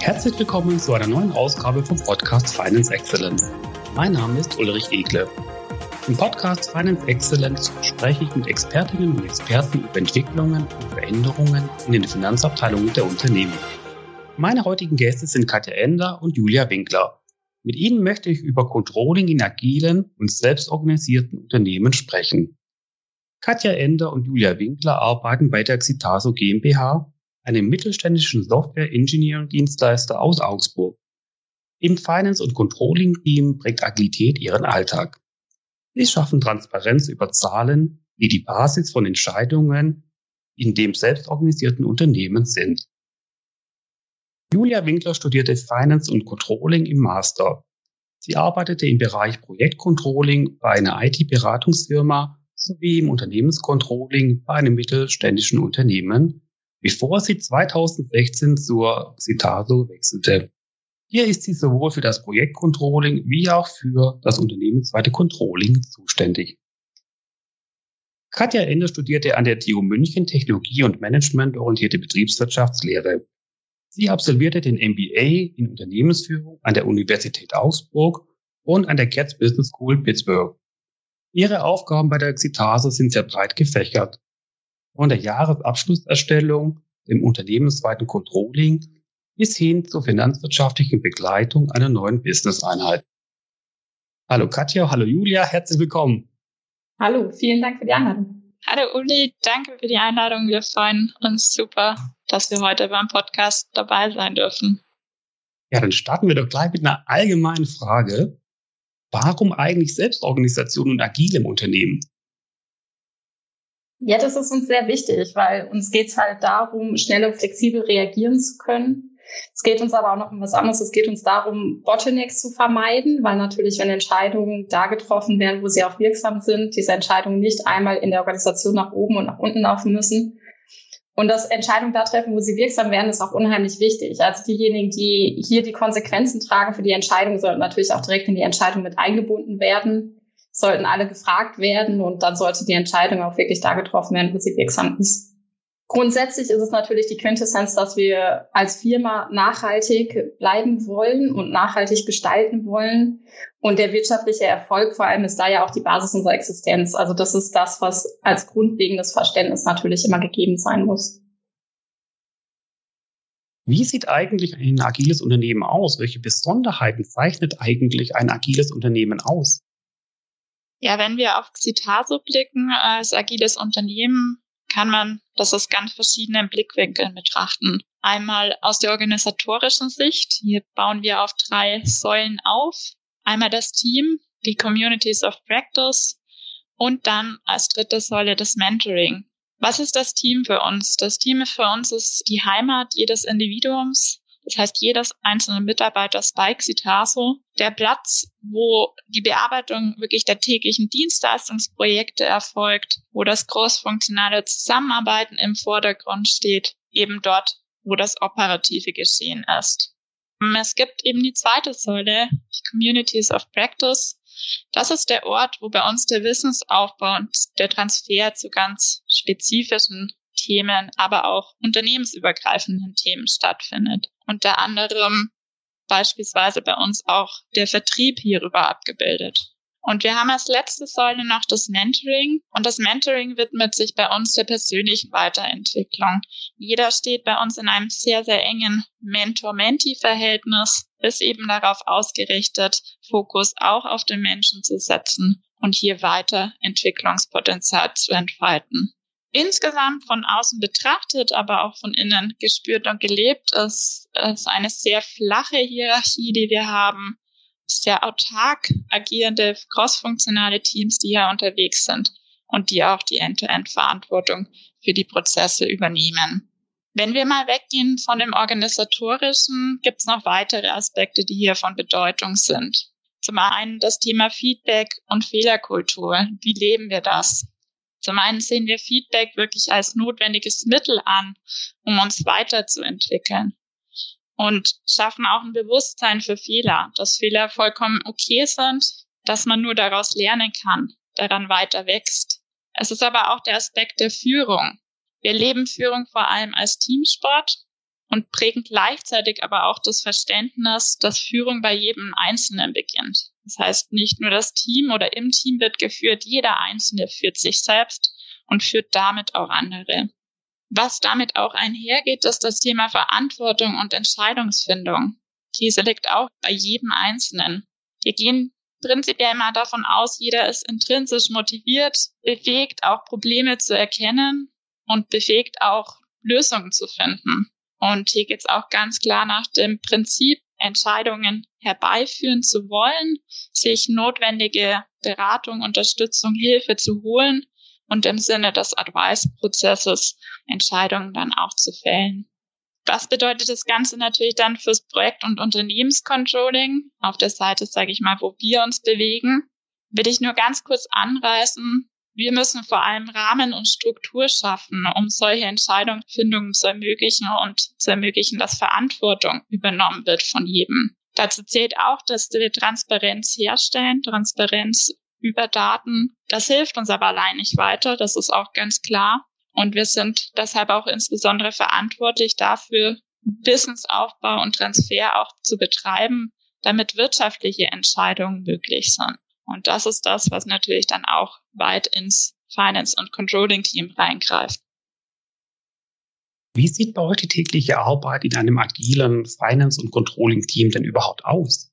Herzlich willkommen zu einer neuen Ausgabe vom Podcast Finance Excellence. Mein Name ist Ulrich Egle. Im Podcast Finance Excellence spreche ich mit Expertinnen und Experten über Entwicklungen und Veränderungen in den Finanzabteilungen der Unternehmen. Meine heutigen Gäste sind Katja Ender und Julia Winkler. Mit ihnen möchte ich über Controlling in agilen und selbstorganisierten Unternehmen sprechen. Katja Ender und Julia Winkler arbeiten bei der Xitaso GmbH, einem mittelständischen Software-Engineering-Dienstleister aus Augsburg. Im Finance- und Controlling-Team prägt Agilität ihren Alltag. Sie schaffen Transparenz über Zahlen, die die Basis von Entscheidungen in dem selbstorganisierten Unternehmen sind. Julia Winkler studierte Finance und Controlling im Master. Sie arbeitete im Bereich Projektcontrolling bei einer IT-Beratungsfirma sowie im Unternehmenscontrolling bei einem mittelständischen Unternehmen, bevor sie 2016 zur Citaso wechselte. Hier ist sie sowohl für das Projektcontrolling wie auch für das unternehmensweite Controlling zuständig. Katja Ende studierte an der TU München Technologie und Management orientierte Betriebswirtschaftslehre. Sie absolvierte den MBA in Unternehmensführung an der Universität Augsburg und an der Katz Business School Pittsburgh. Ihre Aufgaben bei der Citase sind sehr breit gefächert. Von der Jahresabschlusserstellung, dem unternehmensweiten Controlling bis hin zur finanzwirtschaftlichen Begleitung einer neuen Business-Einheit. Hallo Katja, hallo Julia, herzlich willkommen. Hallo, vielen Dank für die Einladung. Hallo Uli, danke für die Einladung. Wir freuen uns super, dass wir heute beim Podcast dabei sein dürfen. Ja, dann starten wir doch gleich mit einer allgemeinen Frage. Warum eigentlich Selbstorganisation und agil im Unternehmen? Ja, das ist uns sehr wichtig, weil uns geht es halt darum, schnell und flexibel reagieren zu können. Es geht uns aber auch noch um was anderes. Es geht uns darum, Bottlenecks zu vermeiden, weil natürlich, wenn Entscheidungen da getroffen werden, wo sie auch wirksam sind, diese Entscheidungen nicht einmal in der Organisation nach oben und nach unten laufen müssen, und das Entscheidungen da treffen, wo sie wirksam werden, ist auch unheimlich wichtig. Also diejenigen, die hier die Konsequenzen tragen für die Entscheidung, sollten natürlich auch direkt in die Entscheidung mit eingebunden werden, sollten alle gefragt werden und dann sollte die Entscheidung auch wirklich da getroffen werden, wo sie wirksam ist. Grundsätzlich ist es natürlich die Quintessenz, dass wir als Firma nachhaltig bleiben wollen und nachhaltig gestalten wollen. Und der wirtschaftliche Erfolg vor allem ist da ja auch die Basis unserer Existenz. Also das ist das, was als grundlegendes Verständnis natürlich immer gegeben sein muss. Wie sieht eigentlich ein agiles Unternehmen aus? Welche Besonderheiten zeichnet eigentlich ein agiles Unternehmen aus? Ja, wenn wir auf Citaso blicken, als agiles Unternehmen kann man das aus ganz verschiedenen Blickwinkeln betrachten. Einmal aus der organisatorischen Sicht. Hier bauen wir auf drei Säulen auf. Einmal das Team, die Communities of Practice und dann als dritte Säule das Mentoring. Was ist das Team für uns? Das Team für uns ist die Heimat jedes Individuums, das heißt, jedes einzelne Mitarbeiters bei Xitaso, der Platz, wo die Bearbeitung wirklich der täglichen Dienstleistungsprojekte erfolgt, wo das großfunktionale Zusammenarbeiten im Vordergrund steht, eben dort, wo das operative Geschehen ist. Es gibt eben die zweite Säule, die Communities of Practice. Das ist der Ort, wo bei uns der Wissensaufbau und der Transfer zu ganz spezifischen Themen, aber auch unternehmensübergreifenden Themen stattfindet. Unter anderem beispielsweise bei uns auch der Vertrieb hierüber abgebildet. Und wir haben als letzte Säule noch das Mentoring. Und das Mentoring widmet sich bei uns der persönlichen Weiterentwicklung. Jeder steht bei uns in einem sehr, sehr engen Mentor-Mentee-Verhältnis, ist eben darauf ausgerichtet, Fokus auch auf den Menschen zu setzen und hier weiter Entwicklungspotenzial zu entfalten insgesamt von außen betrachtet, aber auch von innen gespürt und gelebt ist, ist eine sehr flache Hierarchie, die wir haben, sehr autark agierende, crossfunktionale Teams, die hier unterwegs sind und die auch die End-to-End-Verantwortung für die Prozesse übernehmen. Wenn wir mal weggehen von dem Organisatorischen, gibt es noch weitere Aspekte, die hier von Bedeutung sind. Zum einen das Thema Feedback und Fehlerkultur. Wie leben wir das? Zum einen sehen wir Feedback wirklich als notwendiges Mittel an, um uns weiterzuentwickeln und schaffen auch ein Bewusstsein für Fehler, dass Fehler vollkommen okay sind, dass man nur daraus lernen kann, daran weiter wächst. Es ist aber auch der Aspekt der Führung. Wir leben Führung vor allem als Teamsport und prägen gleichzeitig aber auch das Verständnis, dass Führung bei jedem Einzelnen beginnt. Das heißt, nicht nur das Team oder im Team wird geführt, jeder Einzelne führt sich selbst und führt damit auch andere. Was damit auch einhergeht, ist das Thema Verantwortung und Entscheidungsfindung. Diese liegt auch bei jedem Einzelnen. Wir gehen prinzipiell mal davon aus, jeder ist intrinsisch motiviert, befähigt auch Probleme zu erkennen und befähigt auch Lösungen zu finden. Und hier geht es auch ganz klar nach dem Prinzip, Entscheidungen herbeiführen zu wollen, sich notwendige Beratung, Unterstützung, Hilfe zu holen und im Sinne des Advice-Prozesses Entscheidungen dann auch zu fällen. Was bedeutet das Ganze natürlich dann fürs Projekt- und Unternehmenscontrolling auf der Seite, sage ich mal, wo wir uns bewegen? Will ich nur ganz kurz anreißen. Wir müssen vor allem Rahmen und Struktur schaffen, um solche Entscheidungsfindungen zu ermöglichen und zu ermöglichen, dass Verantwortung übernommen wird von jedem. Dazu zählt auch, dass wir Transparenz herstellen, Transparenz über Daten. Das hilft uns aber allein nicht weiter, das ist auch ganz klar. Und wir sind deshalb auch insbesondere verantwortlich dafür, Wissensaufbau und Transfer auch zu betreiben, damit wirtschaftliche Entscheidungen möglich sind. Und das ist das, was natürlich dann auch weit ins Finance- und Controlling-Team reingreift. Wie sieht bei euch die tägliche Arbeit in einem agilen Finance- und Controlling-Team denn überhaupt aus?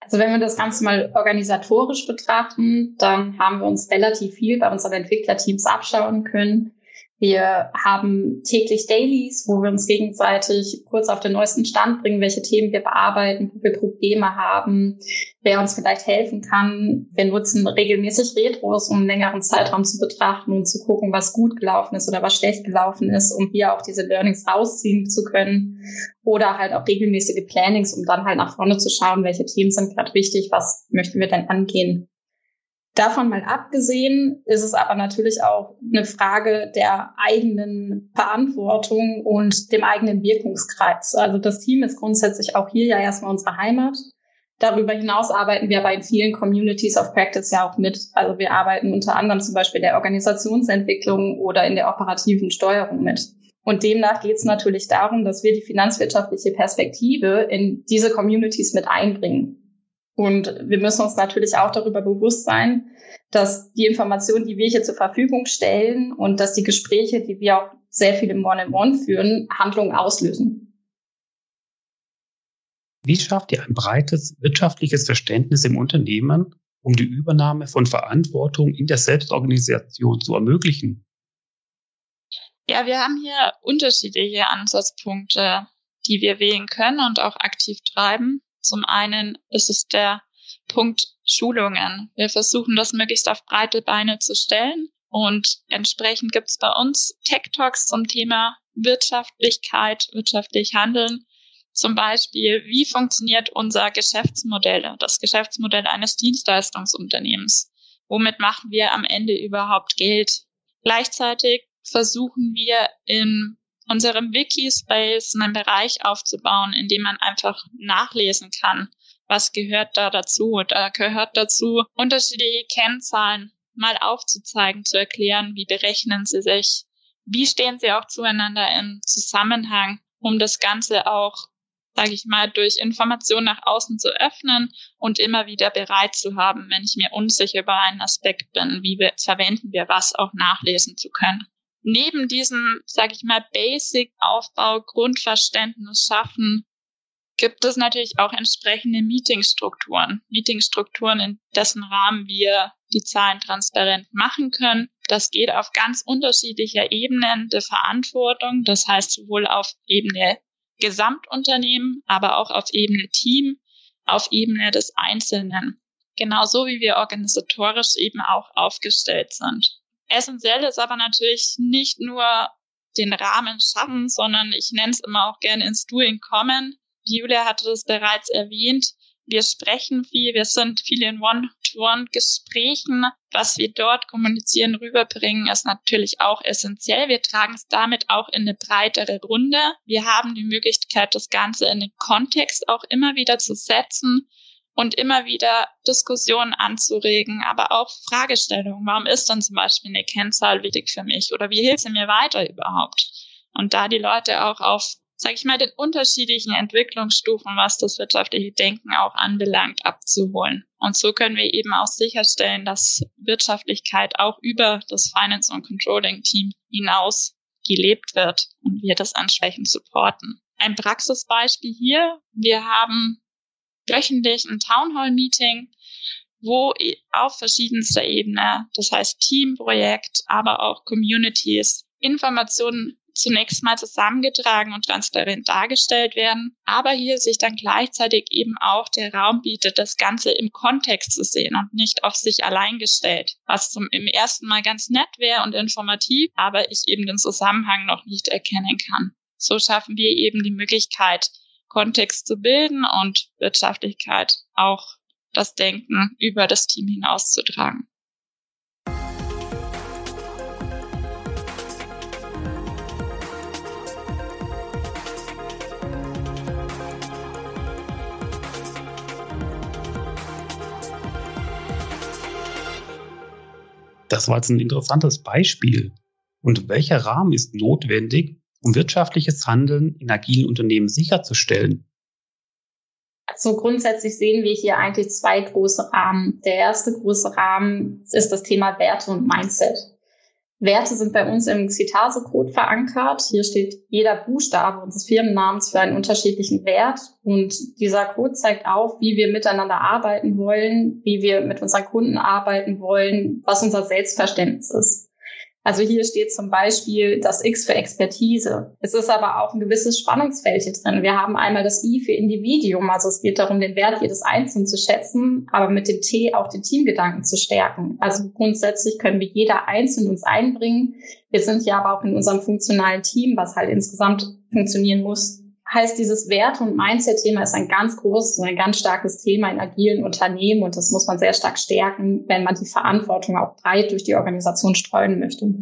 Also wenn wir das Ganze mal organisatorisch betrachten, dann haben wir uns relativ viel bei unseren Entwicklerteams abschauen können. Wir haben täglich Dailies, wo wir uns gegenseitig kurz auf den neuesten Stand bringen, welche Themen wir bearbeiten, wo wir Probleme haben, wer uns vielleicht helfen kann. Wir nutzen regelmäßig Retros, um einen längeren Zeitraum zu betrachten und zu gucken, was gut gelaufen ist oder was schlecht gelaufen ist, um hier auch diese Learnings rausziehen zu können. Oder halt auch regelmäßige Plannings, um dann halt nach vorne zu schauen, welche Themen sind gerade wichtig, was möchten wir denn angehen. Davon mal abgesehen ist es aber natürlich auch eine Frage der eigenen Verantwortung und dem eigenen Wirkungskreis. Also das Team ist grundsätzlich auch hier ja erstmal unsere Heimat. Darüber hinaus arbeiten wir aber in vielen Communities of Practice ja auch mit. Also wir arbeiten unter anderem zum Beispiel der Organisationsentwicklung oder in der operativen Steuerung mit. Und demnach geht es natürlich darum, dass wir die finanzwirtschaftliche Perspektive in diese Communities mit einbringen. Und wir müssen uns natürlich auch darüber bewusst sein, dass die Informationen, die wir hier zur Verfügung stellen und dass die Gespräche, die wir auch sehr viel im One-on-One führen, Handlungen auslösen. Wie schafft ihr ein breites wirtschaftliches Verständnis im Unternehmen, um die Übernahme von Verantwortung in der Selbstorganisation zu ermöglichen? Ja, wir haben hier unterschiedliche Ansatzpunkte, die wir wählen können und auch aktiv treiben. Zum einen ist es der Punkt Schulungen. Wir versuchen das möglichst auf breite Beine zu stellen und entsprechend gibt es bei uns Tech Talks zum Thema Wirtschaftlichkeit, wirtschaftlich handeln. Zum Beispiel, wie funktioniert unser Geschäftsmodell, das Geschäftsmodell eines Dienstleistungsunternehmens? Womit machen wir am Ende überhaupt Geld? Gleichzeitig versuchen wir in unserem Wikispace einen Bereich aufzubauen, in dem man einfach nachlesen kann, was gehört da dazu. Da gehört dazu, unterschiedliche Kennzahlen mal aufzuzeigen, zu erklären, wie berechnen sie sich, wie stehen sie auch zueinander im Zusammenhang, um das Ganze auch, sage ich mal, durch Information nach außen zu öffnen und immer wieder bereit zu haben, wenn ich mir unsicher über einen Aspekt bin, wie wir, verwenden wir was, auch nachlesen zu können neben diesem, sage ich mal, Basic-Aufbau, Grundverständnis schaffen, gibt es natürlich auch entsprechende Meetingstrukturen. Meetingstrukturen, in dessen Rahmen wir die Zahlen transparent machen können. Das geht auf ganz unterschiedlicher Ebenen der Verantwortung. Das heißt sowohl auf Ebene Gesamtunternehmen, aber auch auf Ebene Team, auf Ebene des Einzelnen. Genauso wie wir organisatorisch eben auch aufgestellt sind. Essentiell ist aber natürlich nicht nur den Rahmen schaffen, sondern ich nenne es immer auch gerne ins Doing kommen. Julia hatte das bereits erwähnt. Wir sprechen viel, wir sind viel in One-to-One-Gesprächen. Was wir dort kommunizieren, rüberbringen, ist natürlich auch essentiell. Wir tragen es damit auch in eine breitere Runde. Wir haben die Möglichkeit, das Ganze in den Kontext auch immer wieder zu setzen und immer wieder Diskussionen anzuregen, aber auch Fragestellungen. Warum ist dann zum Beispiel eine Kennzahl wichtig für mich oder wie hilft sie mir weiter überhaupt? Und da die Leute auch auf sage ich mal, den unterschiedlichen Entwicklungsstufen, was das wirtschaftliche Denken auch anbelangt, abzuholen. Und so können wir eben auch sicherstellen, dass Wirtschaftlichkeit auch über das Finance- und Controlling-Team hinaus gelebt wird und wir das entsprechend supporten. Ein Praxisbeispiel hier. Wir haben wöchentlich ein Townhall-Meeting, wo auf verschiedenster Ebene, das heißt Teamprojekt, aber auch Communities, Informationen zunächst mal zusammengetragen und transparent dargestellt werden, aber hier sich dann gleichzeitig eben auch der Raum bietet, das Ganze im Kontext zu sehen und nicht auf sich allein gestellt, was zum im ersten Mal ganz nett wäre und informativ, aber ich eben den Zusammenhang noch nicht erkennen kann. So schaffen wir eben die Möglichkeit, Kontext zu bilden und Wirtschaftlichkeit auch das Denken über das Team hinauszutragen. Das war jetzt ein interessantes Beispiel. Und welcher Rahmen ist notwendig, um wirtschaftliches Handeln in agilen Unternehmen sicherzustellen? Also grundsätzlich sehen wir hier eigentlich zwei große Rahmen. Der erste große Rahmen ist das Thema Werte und Mindset. Werte sind bei uns im Citase-Code verankert. Hier steht jeder Buchstabe unseres Firmennamens für einen unterschiedlichen Wert. Und dieser Code zeigt auf, wie wir miteinander arbeiten wollen, wie wir mit unseren Kunden arbeiten wollen, was unser Selbstverständnis ist. Also hier steht zum Beispiel das X für Expertise. Es ist aber auch ein gewisses Spannungsfeld hier drin. Wir haben einmal das I für Individuum, also es geht darum, den Wert jedes Einzelnen zu schätzen, aber mit dem T auch den Teamgedanken zu stärken. Also grundsätzlich können wir jeder einzeln uns einbringen. Wir sind ja aber auch in unserem funktionalen Team, was halt insgesamt funktionieren muss, heißt, dieses Werte- und Mindset-Thema ist ein ganz großes und ein ganz starkes Thema in agilen Unternehmen und das muss man sehr stark stärken, wenn man die Verantwortung auch breit durch die Organisation streuen möchte.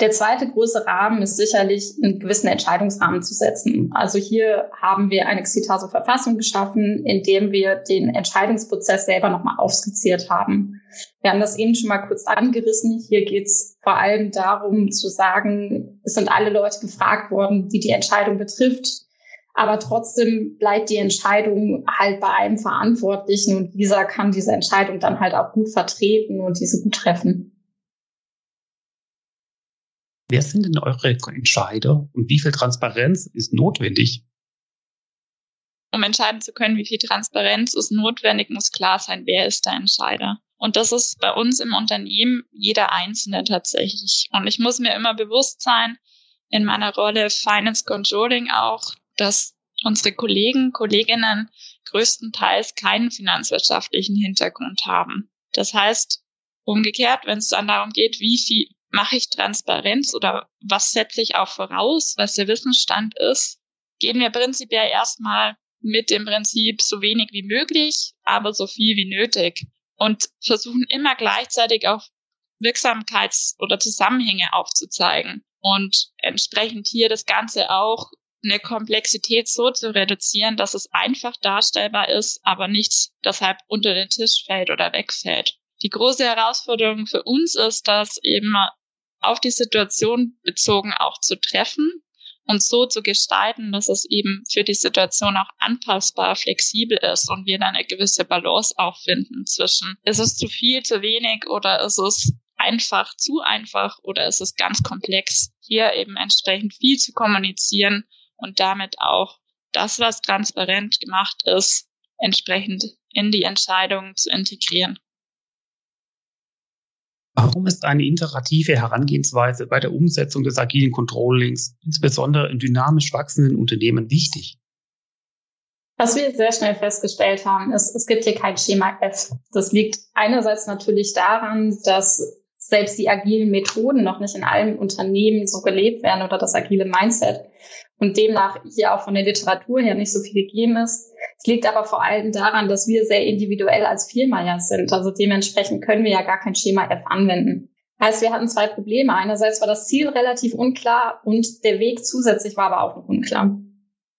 Der zweite große Rahmen ist sicherlich, einen gewissen Entscheidungsrahmen zu setzen. Also hier haben wir eine Xitaso-Verfassung geschaffen, in dem wir den Entscheidungsprozess selber nochmal aufskizziert haben. Wir haben das eben schon mal kurz angerissen. Hier geht es vor allem darum zu sagen, es sind alle Leute gefragt worden, die die Entscheidung betrifft aber trotzdem bleibt die Entscheidung halt bei einem Verantwortlichen und dieser kann diese Entscheidung dann halt auch gut vertreten und diese gut treffen. Wer sind denn eure Entscheider und wie viel Transparenz ist notwendig? Um entscheiden zu können, wie viel Transparenz ist notwendig, muss klar sein, wer ist der Entscheider. Und das ist bei uns im Unternehmen jeder Einzelne tatsächlich. Und ich muss mir immer bewusst sein, in meiner Rolle Finance Controlling auch, dass unsere Kollegen, Kolleginnen größtenteils keinen finanzwirtschaftlichen Hintergrund haben. Das heißt, umgekehrt, wenn es dann darum geht, wie viel mache ich Transparenz oder was setze ich auch voraus, was der Wissensstand ist, gehen wir prinzipiell erstmal mit dem Prinzip so wenig wie möglich, aber so viel wie nötig und versuchen immer gleichzeitig auch Wirksamkeits- oder Zusammenhänge aufzuzeigen und entsprechend hier das Ganze auch eine Komplexität so zu reduzieren, dass es einfach darstellbar ist, aber nichts deshalb unter den Tisch fällt oder wegfällt. Die große Herausforderung für uns ist, das eben auf die Situation bezogen auch zu treffen und so zu gestalten, dass es eben für die Situation auch anpassbar, flexibel ist und wir dann eine gewisse Balance auch finden zwischen, ist es zu viel, zu wenig oder ist es einfach, zu einfach oder ist es ganz komplex, hier eben entsprechend viel zu kommunizieren und damit auch das, was transparent gemacht ist, entsprechend in die Entscheidung zu integrieren. Warum ist eine iterative Herangehensweise bei der Umsetzung des agilen Controllings, insbesondere in dynamisch wachsenden Unternehmen, wichtig? Was wir sehr schnell festgestellt haben, ist, es gibt hier kein Schema F. Das liegt einerseits natürlich daran, dass selbst die agilen Methoden noch nicht in allen Unternehmen so gelebt werden oder das agile Mindset und demnach hier auch von der Literatur her nicht so viel gegeben ist. Es liegt aber vor allem daran, dass wir sehr individuell als ja sind. Also dementsprechend können wir ja gar kein Schema F anwenden. Heißt, wir hatten zwei Probleme. Einerseits war das Ziel relativ unklar und der Weg zusätzlich war aber auch noch unklar.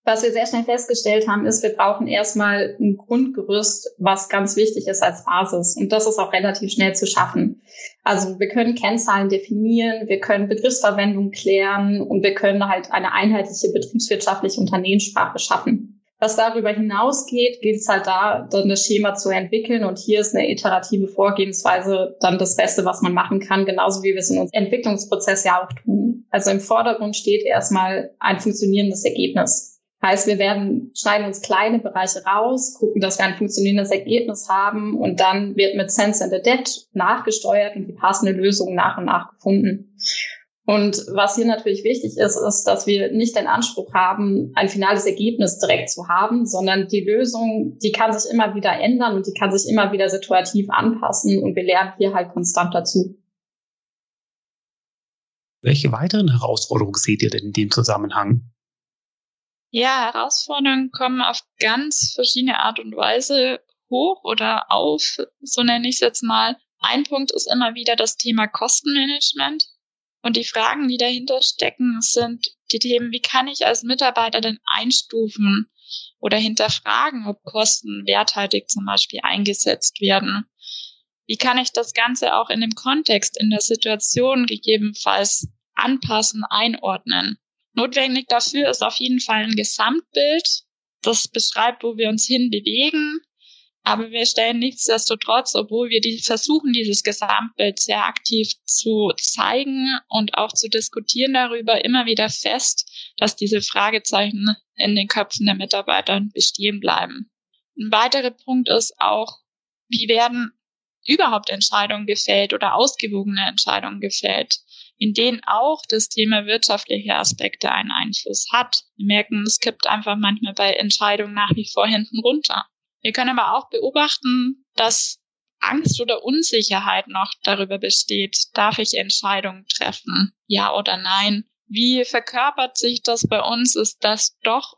Was wir sehr schnell festgestellt haben, ist, wir brauchen erstmal ein Grundgerüst, was ganz wichtig ist als Basis. Und das ist auch relativ schnell zu schaffen. Also wir können Kennzahlen definieren, wir können Begriffsverwendung klären und wir können halt eine einheitliche betriebswirtschaftliche Unternehmenssprache schaffen. Was darüber hinausgeht, geht es halt da, dann das Schema zu entwickeln. Und hier ist eine iterative Vorgehensweise dann das Beste, was man machen kann, genauso wie wir es in unserem Entwicklungsprozess ja auch tun. Also im Vordergrund steht erstmal ein funktionierendes Ergebnis. Heißt, wir werden, schneiden uns kleine Bereiche raus, gucken, dass wir ein funktionierendes Ergebnis haben und dann wird mit Sense and Adapt nachgesteuert und die passende Lösung nach und nach gefunden. Und was hier natürlich wichtig ist, ist, dass wir nicht den Anspruch haben, ein finales Ergebnis direkt zu haben, sondern die Lösung, die kann sich immer wieder ändern und die kann sich immer wieder situativ anpassen und wir lernen hier halt konstant dazu. Welche weiteren Herausforderungen seht ihr denn in dem Zusammenhang? Ja, Herausforderungen kommen auf ganz verschiedene Art und Weise hoch oder auf, so nenne ich es jetzt mal. Ein Punkt ist immer wieder das Thema Kostenmanagement. Und die Fragen, die dahinter stecken, sind die Themen, wie kann ich als Mitarbeiter denn einstufen oder hinterfragen, ob Kosten werthaltig zum Beispiel eingesetzt werden? Wie kann ich das Ganze auch in dem Kontext, in der Situation gegebenenfalls anpassen, einordnen? Notwendig dafür ist auf jeden Fall ein Gesamtbild, das beschreibt, wo wir uns hinbewegen. Aber wir stellen nichtsdestotrotz, obwohl wir die, versuchen, dieses Gesamtbild sehr aktiv zu zeigen und auch zu diskutieren darüber, immer wieder fest, dass diese Fragezeichen in den Köpfen der Mitarbeiter bestehen bleiben. Ein weiterer Punkt ist auch, wie werden überhaupt Entscheidungen gefällt oder ausgewogene Entscheidungen gefällt in denen auch das Thema wirtschaftliche Aspekte einen Einfluss hat. Wir merken, es kippt einfach manchmal bei Entscheidungen nach wie vor hinten runter. Wir können aber auch beobachten, dass Angst oder Unsicherheit noch darüber besteht, darf ich Entscheidungen treffen, ja oder nein. Wie verkörpert sich das bei uns, ist das doch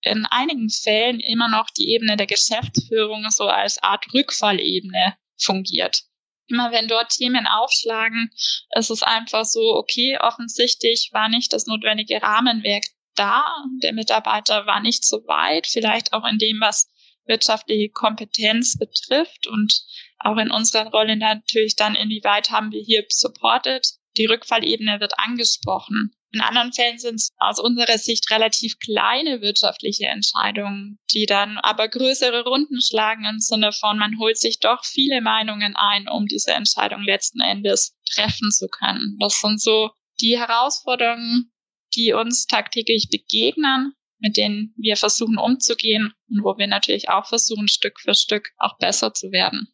in einigen Fällen immer noch die Ebene der Geschäftsführung so als Art Rückfallebene fungiert immer wenn dort Themen aufschlagen, ist es einfach so, okay, offensichtlich war nicht das notwendige Rahmenwerk da. Der Mitarbeiter war nicht so weit, vielleicht auch in dem, was wirtschaftliche Kompetenz betrifft und auch in unserer Rolle natürlich dann, inwieweit haben wir hier supported. Die Rückfallebene wird angesprochen. In anderen Fällen sind es aus unserer Sicht relativ kleine wirtschaftliche Entscheidungen, die dann aber größere Runden schlagen im Sinne von, man holt sich doch viele Meinungen ein, um diese Entscheidung letzten Endes treffen zu können. Das sind so die Herausforderungen, die uns tagtäglich begegnen, mit denen wir versuchen umzugehen und wo wir natürlich auch versuchen, Stück für Stück auch besser zu werden.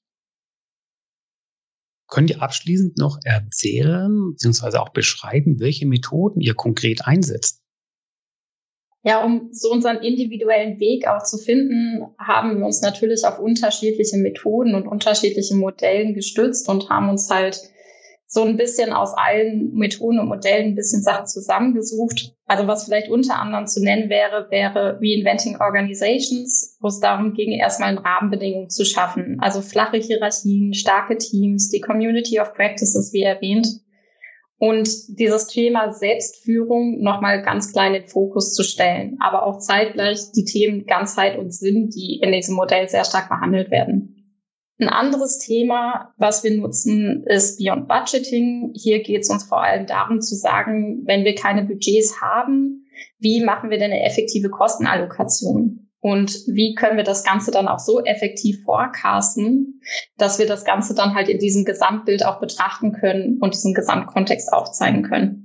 Könnt ihr abschließend noch erzählen bzw. auch beschreiben, welche Methoden ihr konkret einsetzt? Ja, um so unseren individuellen Weg auch zu finden, haben wir uns natürlich auf unterschiedliche Methoden und unterschiedliche Modellen gestützt und haben uns halt so ein bisschen aus allen Methoden und Modellen ein bisschen Sachen zusammengesucht. Also was vielleicht unter anderem zu nennen wäre, wäre Reinventing Organizations, wo es darum ging, erstmal Rahmenbedingungen zu schaffen. Also flache Hierarchien, starke Teams, die Community of Practices, wie erwähnt. Und dieses Thema Selbstführung nochmal ganz klein in den Fokus zu stellen, aber auch zeitgleich die Themen Ganzheit und Sinn, die in diesem Modell sehr stark behandelt werden. Ein anderes Thema, was wir nutzen, ist Beyond Budgeting. Hier geht es uns vor allem darum zu sagen, wenn wir keine Budgets haben, wie machen wir denn eine effektive Kostenallokation? Und wie können wir das Ganze dann auch so effektiv forecasten, dass wir das Ganze dann halt in diesem Gesamtbild auch betrachten können und diesen Gesamtkontext aufzeigen können?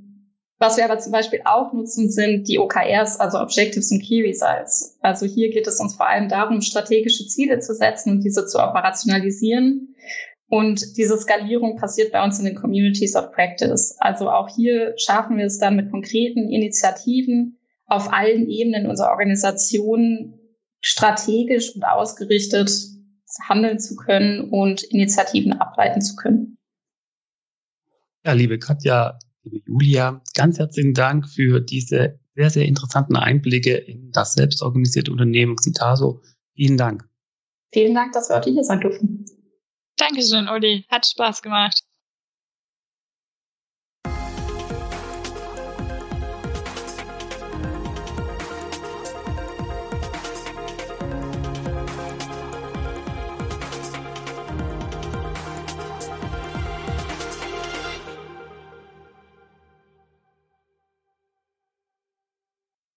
Was wir aber zum Beispiel auch nutzen, sind die OKRs, also Objectives und Key Results. Also hier geht es uns vor allem darum, strategische Ziele zu setzen und diese zu operationalisieren. Und diese Skalierung passiert bei uns in den Communities of Practice. Also auch hier schaffen wir es dann mit konkreten Initiativen auf allen Ebenen unserer Organisation strategisch und ausgerichtet handeln zu können und Initiativen ableiten zu können. Ja, liebe Katja, liebe Julia, ganz herzlichen Dank für diese sehr, sehr interessanten Einblicke in das selbstorganisierte Unternehmen Xitaso. Vielen Dank. Vielen Dank, dass wir heute hier sein durften. Dankeschön, Uli. Hat Spaß gemacht.